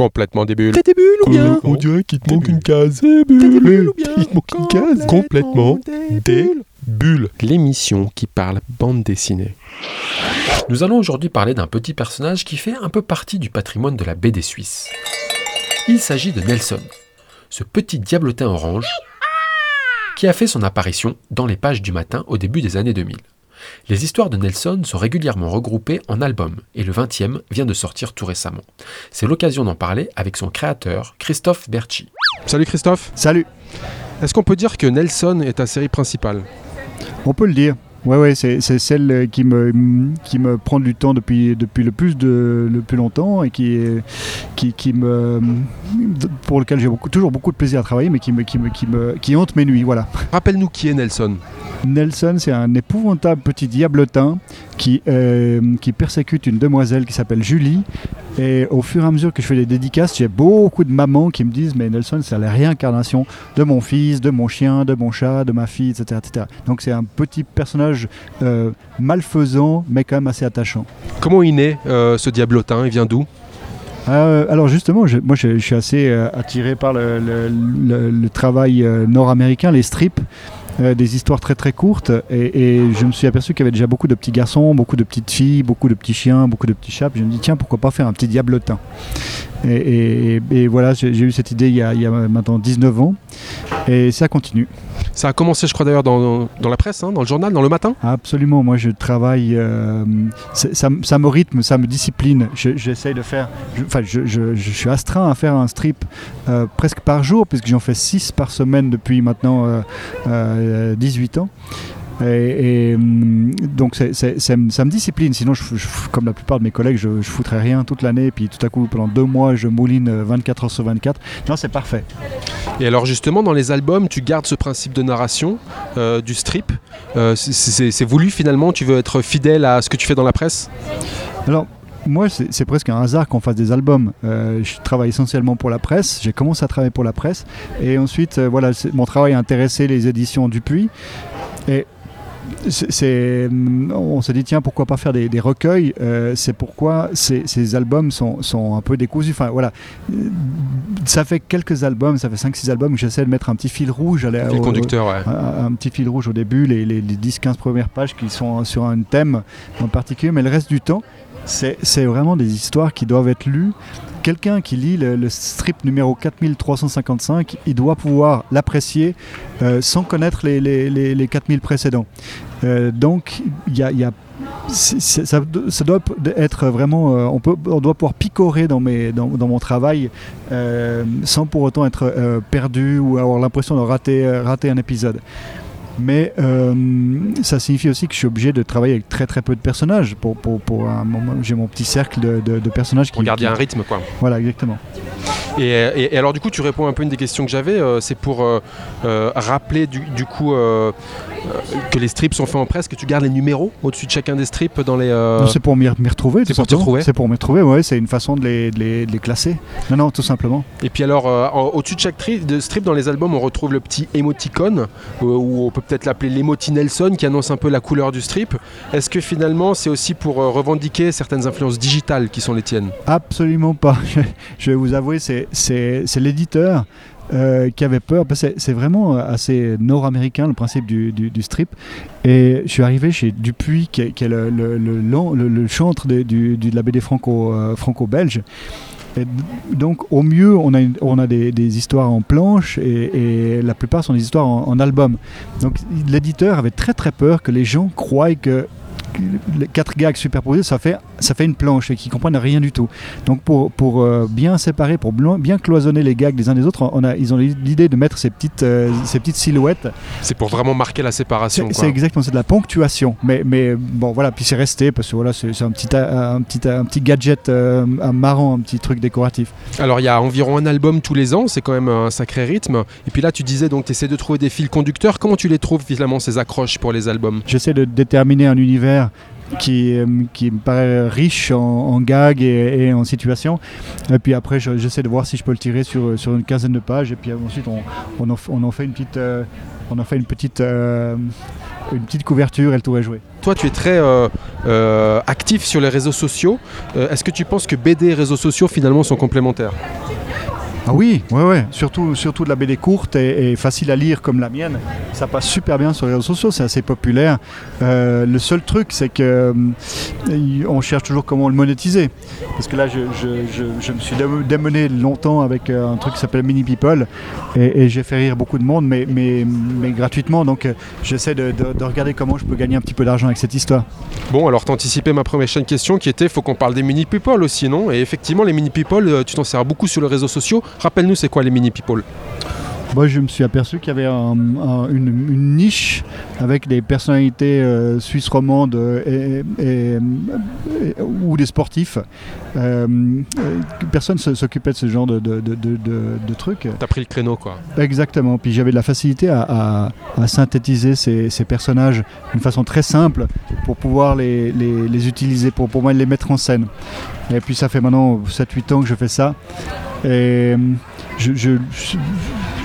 Complètement des bulles. T'as des bulles ou bien On dirait qu'il te manque une case. T'as des bulles ou bien Il te manque une case. Complètement des des bulles. bulles. L'émission qui parle bande dessinée. Nous allons aujourd'hui parler d'un petit personnage qui fait un peu partie du patrimoine de la BD suisse. Il s'agit de Nelson, ce petit diablotin orange qui a fait son apparition dans les pages du matin au début des années 2000. Les histoires de Nelson sont régulièrement regroupées en albums et le 20e vient de sortir tout récemment. C'est l'occasion d'en parler avec son créateur, Christophe Berchi. Salut Christophe. Salut, Est-ce qu'on peut dire que Nelson est ta série principale? On peut le dire. Ouais, ouais, c'est c'est celle qui me, qui me prend du temps depuis, depuis le, plus de, le plus longtemps et qui, qui, qui me, pour lequel j'ai beaucoup, toujours beaucoup de plaisir à travailler, mais qui, me, qui, me, qui, me, qui hante mes nuits. Voilà. Rappelle-nous qui est Nelson. Nelson, c'est un épouvantable petit diablotin qui, euh, qui persécute une demoiselle qui s'appelle Julie. Et au fur et à mesure que je fais des dédicaces, j'ai beaucoup de mamans qui me disent Mais Nelson, c'est la réincarnation de mon fils, de mon chien, de mon chat, de ma fille, etc. etc. Donc c'est un petit personnage euh, malfaisant, mais quand même assez attachant. Comment il naît euh, ce diablotin Il vient d'où? Euh, alors justement, je- moi je, je suis assez euh, attiré par le, le- le- le travail euh, nord-américain, les strips, euh, des histoires très très courtes. Et, je me suis aperçu qu'il y avait déjà beaucoup de petits garçons, beaucoup de petites filles, beaucoup de petits chiens, beaucoup de petits chats. Je me dis tiens pourquoi pas faire un petit diablotin? Et, voilà, j'ai j'ai eu cette idée il y, a, il y a maintenant 19 ans. Et ça continue. Ça a commencé, je crois d'ailleurs, dans, dans la presse, hein, dans le journal, dans le matin. Absolument, moi je travaille, euh, ça, ça me rythme, ça me discipline. Je- de faire, enfin je, je- je suis astreint à faire un strip euh, presque par jour, puisque j'en fais 6 par semaine depuis maintenant euh, euh, 18 ans. Et, et, hum, donc ça me ça me discipline, sinon je, je- comme la plupart de mes collègues, je, je foutrais rien toute l'année, et puis tout à coup pendant deux mois je mouline euh, 24 heures sur 24. Non, c'est parfait. Et alors justement, dans les albums, tu gardes ce principe de narration euh, du strip. Euh, c'est- voulu finalement, tu veux être fidèle à ce que tu fais dans la presse? Alors, moi, c'est presque un hasard qu'on fasse des albums. Euh, je travaille essentiellement pour la presse. J'ai commencé à travailler pour la presse. Et ensuite, euh, voilà, mon travail a intéressé les éditions Dupuis. Et c'est- hum, on s'est dit, tiens, pourquoi pas faire des, des recueils Euh, C'est pourquoi ces, ces albums sont, sont un peu décousus. Enfin, voilà. Ça fait quelques albums, ça fait 5-6 albums où j'essaie de mettre un petit fil rouge. à la- au- conducteur, ouais. un, un petit fil rouge au début, les, les, les 10-15 premières pages qui sont sur un thème en particulier, mais le reste du temps, c'est c'est vraiment des histoires qui doivent être lues. Quelqu'un qui lit le, le strip numéro 4355, il doit pouvoir l'apprécier euh, sans connaître les, les, les, les 4000 précédents. Euh, donc, il y a, y ça, ça doit être vraiment. euh, on, peut, on doit pouvoir picorer dans, mes, dans, dans mon travail euh, sans pour autant être euh, perdu ou avoir l'impression de rater, rater un épisode. Mais ça signifie aussi que je suis obligé de travailler avec très très peu de personnages. Pour, pour, pour un moment, j'ai mon petit cercle de, de- de personnages qui. Pour garder qui- un rythme, quoi. Voilà, exactement. Et, et- et alors du coup, tu réponds un peu à une des questions que j'avais. euh, c'est pour euh, euh, rappeler du, du coup que les strips sont faits en presse, que tu gardes les numéros au-dessus de chacun des strips dans les. euh, C'est pour m'y retrouver. c'est pour simplement. retrouver C'est pour m'y retrouver, ouais. C'est une façon de les, de les, de les classer. Non, non, tout simplement. Et puis alors, euh, au-dessus de chaque tri- de strip dans les albums, on retrouve le petit émoticône, euh, ou on peut peut-être l'appeler l'émoti Nelson, qui annonce un peu la couleur du strip. Est-ce que finalement, c'est aussi pour revendiquer certaines influences digitales qui sont les tiennes? Absolument pas. Je vais vous avouer, c'est l'éditeur euh, qui avait peur. C'est vraiment euh, assez nord-américain le principe du, strip. Et je suis arrivé chez Dupuis, qui est, le, chantre de, la BD euh, franco-belge. Donc au mieux, on a, des, histoires en planche et, et la plupart sont des histoires en, en album. Donc l'éditeur avait très très peur que les gens croient que les quatre gags superposés, ça fait, ça fait une planche et qu'ils comprennent rien du tout. Donc pour, pour euh, bien séparer, pour bien cloisonner les gags les uns des autres, on a, ils ont l'idée de mettre ces petites, euh, ces petites silhouettes. C'est pour vraiment marquer la séparation. C'est exactement, c'est de la ponctuation. Mais, mais bon, voilà, puis c'est resté parce que voilà, c'est un petit, a- un petit, un petit gadget euh, un marrant, un petit truc décoratif. Alors il y a environ un album tous les ans, c'est quand même un sacré rythme. Et puis là tu disais donc tu essaies de trouver des fils conducteurs. Comment tu les trouves finalement ces accroches pour les albums? J'essaie de déterminer un univers qui, euh, qui me paraît riche en, en gags et, en situations. Et puis après, je- j'essaie de voir si je peux le tirer sur, sur une quinzaine de pages. Et puis ensuite, on, on, en, on en fait une petite, euh, on en fait une petite, euh, une petite couverture et le tour est joué. Toi, tu es très euh, euh, actif sur les réseaux sociaux. Euh, Est-ce que tu penses que BD et réseaux sociaux finalement sont complémentaires? Ah oui, ouais, ouais. Surtout, surtout de la BD courte et, facile à lire comme la mienne. Ça passe super bien sur les réseaux sociaux, c'est assez populaire. Euh, le seul truc, c'est que euh, on cherche toujours comment le monétiser. Parce que là, je, me suis dé- démené longtemps avec euh, un truc qui s'appelle Mini People et, j'ai fait rire beaucoup de monde, mais, mais, gratuitement. Donc, j'essaie de, de- de regarder comment je peux gagner un petit peu d'argent avec cette histoire. Bon, alors t'as anticipé ma première chaîne question qui était faut qu'on parle des mini people aussi, non? Et effectivement, les mini people, tu t'en sers beaucoup sur les réseaux sociaux. Rappelle-nous, c'est quoi les mini people Moi, je me suis aperçu qu'il y avait un- un- une, une niche avec des personnalités euh, suisses romandes euh, et, et- et- ou des sportifs. Euh, personne ne s'occupait de ce genre de, de- de- de- de- de trucs. T'as pris le créneau, quoi. Exactement. Puis j'avais de la facilité à, à- à synthétiser ces, ces personnages d'une façon très simple pour pouvoir les, les- les utiliser, pour, pour moi les mettre en scène. Et puis ça fait maintenant 7-8 ans que je fais ça. Et je- je- je-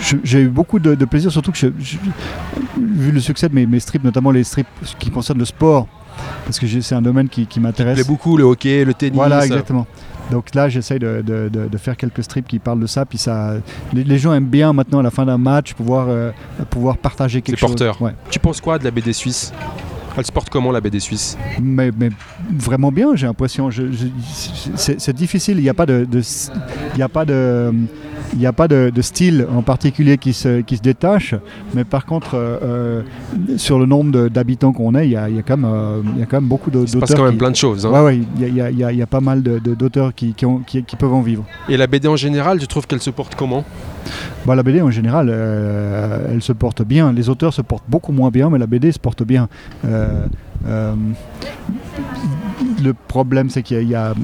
je- j'ai eu beaucoup de, de plaisir, surtout que je- je- vu le succès de mes, mes strips, notamment les strips qui concernent le sport, parce que j'ai- c'est un domaine qui, qui m'intéresse. plaît beaucoup le hockey, le tennis. Voilà, exactement. Donc là, j'essaye de, de- de- de faire quelques strips qui parlent de ça. Puis ça, les, les gens aiment bien maintenant, à la fin d'un match, pouvoir, euh, pouvoir partager quelque C'est chose. porteur. Ouais. Tu penses quoi de la BD suisse? Elle se porte comment la BD suisse? Mais, mais vraiment bien, j'ai l'impression. C'est difficile. Il n'y a pas de, de- il y a pas de, il n'y a pas de, de style en particulier qui se, qui se détache. Mais par contre, euh, euh, sur le nombre d'habitants qu'on est, il y a, il y a quand même, euh, il y a quand même beaucoup de- Il se passe d'auteurs. quand même qui- plein de choses. hein. Ouais, ouais, il y a, il y a- il y a- il y a pas mal d'auteurs qui, peuvent en vivre. Et la BD en général, tu trouves qu'elle se porte comment? Bah, la BD en général, euh, elle se porte bien. Les auteurs se portent beaucoup moins bien, mais la BD se porte bien. Le problème, c'est qu'il y a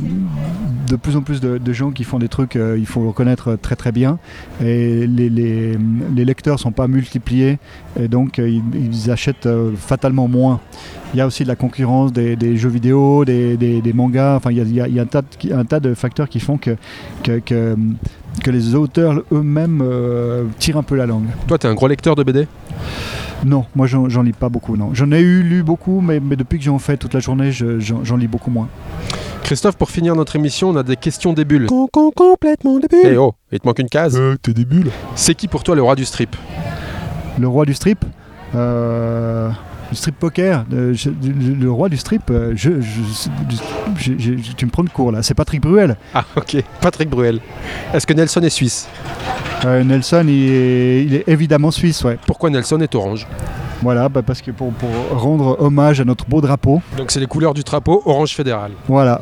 de plus en plus de, gens qui font des trucs, euh, il faut reconnaître très très bien. Et les, lecteurs sont pas multipliés, et donc euh, ils, achètent euh, fatalement moins. Il y a aussi de la concurrence des, jeux vidéo, des, mangas. Enfin, il y a, un, tas de, facteurs qui font que, les auteurs eux-mêmes euh, tirent un peu la langue. Toi, t'es un gros lecteur de BD Non, moi j'en lis pas beaucoup. Non, j'en ai eu lu beaucoup, mais, mais depuis que j'en fais toute la journée, je- j'en lis beaucoup moins. Christophe, pour finir notre émission, on a des questions des bulles. Con, con, complètement Eh débile. oh, il te manque une case. Euh, t'es des bulles. C'est qui pour toi le roi du strip? Le roi du strip, euh, le strip poker, euh, je- le, le roi du strip, euh, je, je- je- je- je- tu me prends de court là. C'est Patrick Bruel. Ah, ok. Patrick Bruel. Est-ce que Nelson est suisse? Euh, Nelson, il est, il est évidemment suisse, ouais. Pourquoi Nelson est orange? Voilà, bah, parce que pour, pour rendre hommage à notre beau drapeau, Donc, c'est les couleurs du drapeau orange fédéral. voilà,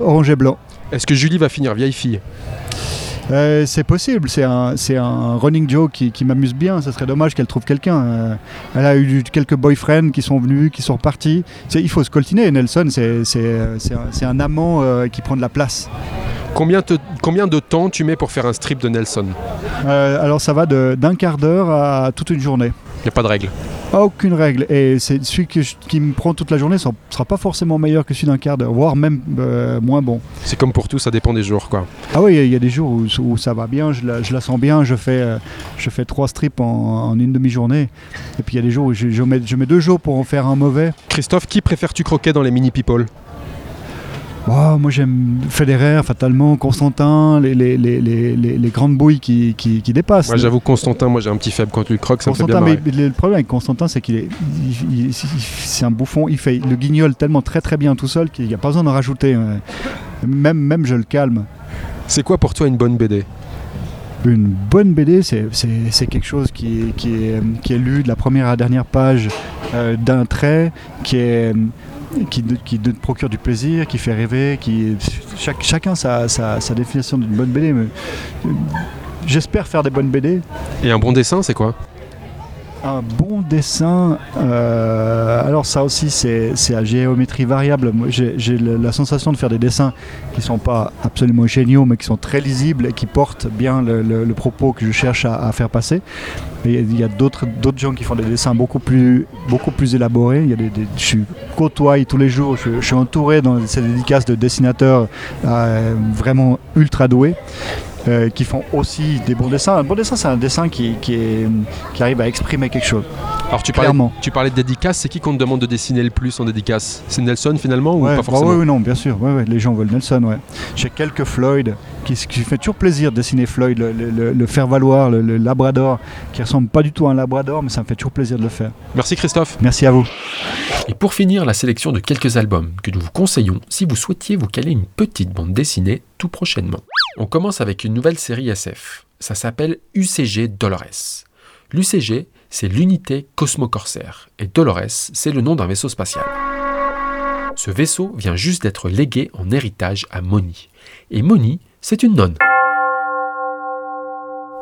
orange et blanc. Est-ce que Julie va finir vieille fille? Euh, c'est possible, c'est un, c'est un running joke qui, qui m'amuse bien. Ça serait dommage qu'elle trouve quelqu'un. Euh, elle a eu quelques boyfriends qui sont venus, qui sont repartis. C'est- il faut se coltiner. Nelson, c'est, c'est, euh, c'est un, amant euh, qui prend de la place. combien, te- combien de temps tu mets pour faire un strip de Nelson? Alors ça va de- d'un quart d'heure à toute une journée. Il n'y a pas de règle. Aucune règle. Et c'est celui que je- qui me prend toute la journée ne sera pas forcément meilleur que celui d'un quart d'heure, voire même euh, moins bon. C'est comme pour tout, ça dépend des jours, quoi. Ah oui, il y a des jours où, où ça va bien, je la, je la sens bien, je fais, euh, je fais trois strips en, en une demi-journée. Et puis il y a des jours où je, je mets, je mets deux jours pour en faire un mauvais. Christophe, qui préfères-tu croquer dans les mini people? Oh, moi j'aime Federer, fatalement, Constantin, les, les, les, les, les- les grandes bouilles qui, qui, qui dépassent. Moi, j'avoue, Constantin, moi j'ai un petit faible quand tu le croques, ça me fait bien marrer. mais le problème avec Constantin, c'est qu'il est, il- il- il- c'est un bouffon. Il fait le guignol tellement très très bien tout seul qu'il n'y a pas besoin d'en rajouter. hein. Même, même je le calme. C'est quoi pour toi une bonne BD Une bonne BD, c'est, c'est, c'est quelque chose qui est, qui, est, qui est lu de la première à la dernière page euh, d'un trait, qui, est, qui, qui te procure du plaisir, qui fait rêver, qui chacun sa, sa, sa définition d'une bonne BD. Euh, j'espère faire des bonnes BD. Et un bon dessin, c'est quoi? Un bon dessin, euh, alors ça aussi c'est à géométrie variable. J'ai la sensation de faire des dessins qui sont pas absolument géniaux mais qui sont très lisibles et qui portent bien le, propos que je cherche à, faire passer. Il y a d'autres gens qui font des dessins beaucoup plus, beaucoup élaborés. Je côtoie tous les jours, je, je suis entouré dans ces dédicaces de dessinateurs euh, vraiment ultra doués. Euh, qui font aussi des bons dessins. Un bon dessin, c'est un dessin qui, qui, est, qui arrive à exprimer quelque chose. Alors tu parlais, Clairement. tu parlais de dédicace, c'est qui qu'on te demande de dessiner le plus en dédicace? C'est Nelson finalement ou Ouais, pas bah forcément? ouais, ouais, non, bien sûr. Ouais, ouais, les gens veulent Nelson. Ouais. J'ai quelques Floyd qui, qui fait toujours plaisir de dessiner Floyd, le, le- le- le faire valoir, le, le Labrador, qui ressemble pas du tout à un Labrador, mais ça me fait toujours plaisir de le faire. Merci Christophe. Merci à vous. Et pour finir, la sélection de quelques albums que nous vous conseillons si vous souhaitiez vous caler une petite bande dessinée tout prochainement. On commence avec une nouvelle série SF. Ça s'appelle UCG Dolores. L'UCG, c'est l'unité Cosmo Corsair, et Dolores, c'est le nom d'un vaisseau spatial. Ce vaisseau vient juste d'être légué en héritage à Moni. Et Moni, c'est une nonne.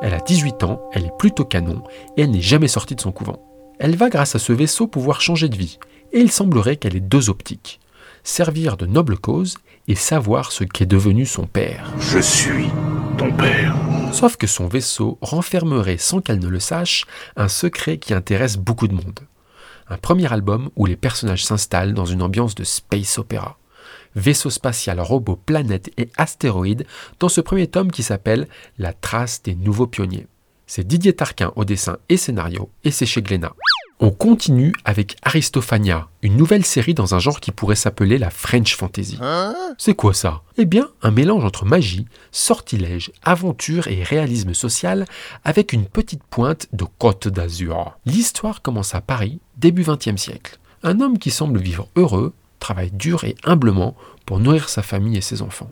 Elle a 18 ans, elle est plutôt canon, et elle n'est jamais sortie de son couvent. Elle va grâce à ce vaisseau pouvoir changer de vie, et il semblerait qu'elle ait deux optiques. Servir de noble cause et savoir ce qu'est devenu son père. Je suis ton père. Sauf que son vaisseau renfermerait, sans qu'elle ne le sache, un secret qui intéresse beaucoup de monde. Un premier album où les personnages s'installent dans une ambiance de space opéra. Vaisseau spatial, robots, planètes et astéroïdes dans ce premier tome qui s'appelle La trace des nouveaux pionniers. C'est Didier Tarquin au dessin et scénario et c'est chez Glénat. On continue avec Aristophania, une nouvelle série dans un genre qui pourrait s'appeler la French Fantasy. C'est quoi ça? Eh bien, un mélange entre magie, sortilège, aventure et réalisme social avec une petite pointe de Côte d'Azur. L'histoire commence à Paris, début XXe siècle. Un homme qui semble vivre heureux, travaille dur et humblement pour nourrir sa famille et ses enfants.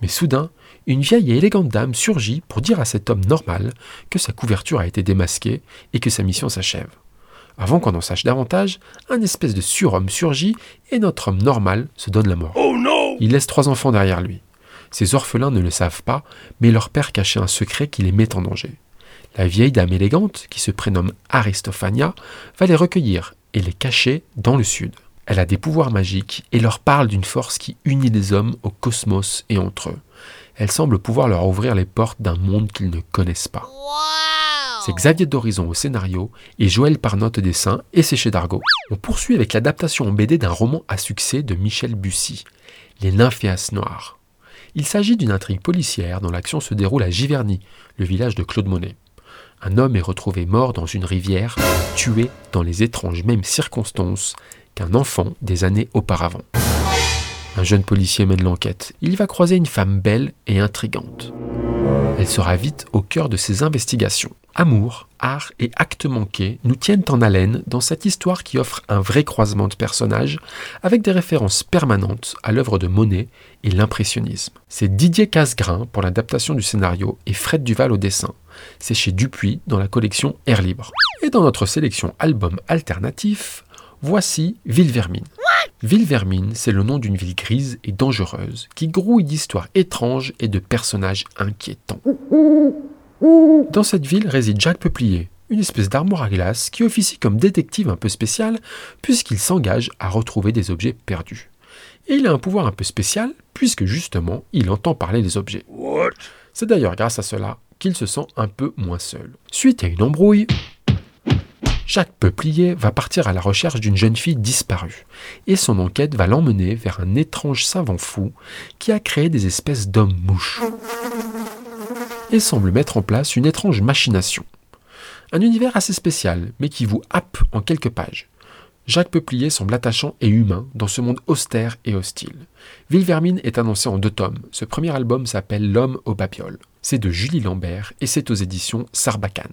Mais soudain, une vieille et élégante dame surgit pour dire à cet homme normal que sa couverture a été démasquée et que sa mission s'achève. Avant qu'on en sache davantage, un espèce de surhomme surgit et notre homme normal se donne la mort. Oh non Il laisse trois enfants derrière lui. Ses orphelins ne le savent pas, mais leur père cachait un secret qui les met en danger. La vieille dame élégante, qui se prénomme Aristophania, va les recueillir et les cacher dans le sud. Elle a des pouvoirs magiques et leur parle d'une force qui unit les hommes au cosmos et entre eux. Elle semble pouvoir leur ouvrir les portes d'un monde qu'ils ne connaissent pas. C'est Xavier d'Horizon au scénario et Joël Parnotte au dessin et c'est chez Dargaud. On poursuit avec l'adaptation en BD d'un roman à succès de Michel Bussy, Les Nymphéas Noirs. Il s'agit d'une intrigue policière dont l'action se déroule à Giverny, le village de Claude Monet. Un homme est retrouvé mort dans une rivière, tué dans les étranges mêmes circonstances qu'un enfant des années auparavant. Un jeune policier mène l'enquête. Il va croiser une femme belle et intrigante. Elle sera vite au cœur de ses investigations. Amour, art et actes manqués nous tiennent en haleine dans cette histoire qui offre un vrai croisement de personnages avec des références permanentes à l'œuvre de Monet et l'impressionnisme. C'est Didier Casgrain pour l'adaptation du scénario et Fred Duval au dessin. C'est chez Dupuis dans la collection Air Libre. Et dans notre sélection album alternatif, voici Ville Vermine. Ville Vermine, c'est le nom d'une ville grise et dangereuse qui grouille d'histoires étranges et de personnages inquiétants. Dans cette ville réside Jacques Peuplier, une espèce d'armoire à glace qui officie comme détective un peu spécial puisqu'il s'engage à retrouver des objets perdus. Et il a un pouvoir un peu spécial puisque justement il entend parler des objets. C'est d'ailleurs grâce à cela qu'il se sent un peu moins seul. Suite à une embrouille, Jacques Peuplier va partir à la recherche d'une jeune fille disparue, et son enquête va l'emmener vers un étrange savant fou qui a créé des espèces d'hommes-mouches, et semble mettre en place une étrange machination. Un univers assez spécial, mais qui vous happe en quelques pages. Jacques Peuplier semble attachant et humain dans ce monde austère et hostile. Ville Vermine est annoncé en deux tomes. Ce premier album s'appelle L'homme aux babioles. C'est de Julie Lambert et c'est aux éditions Sarbacane.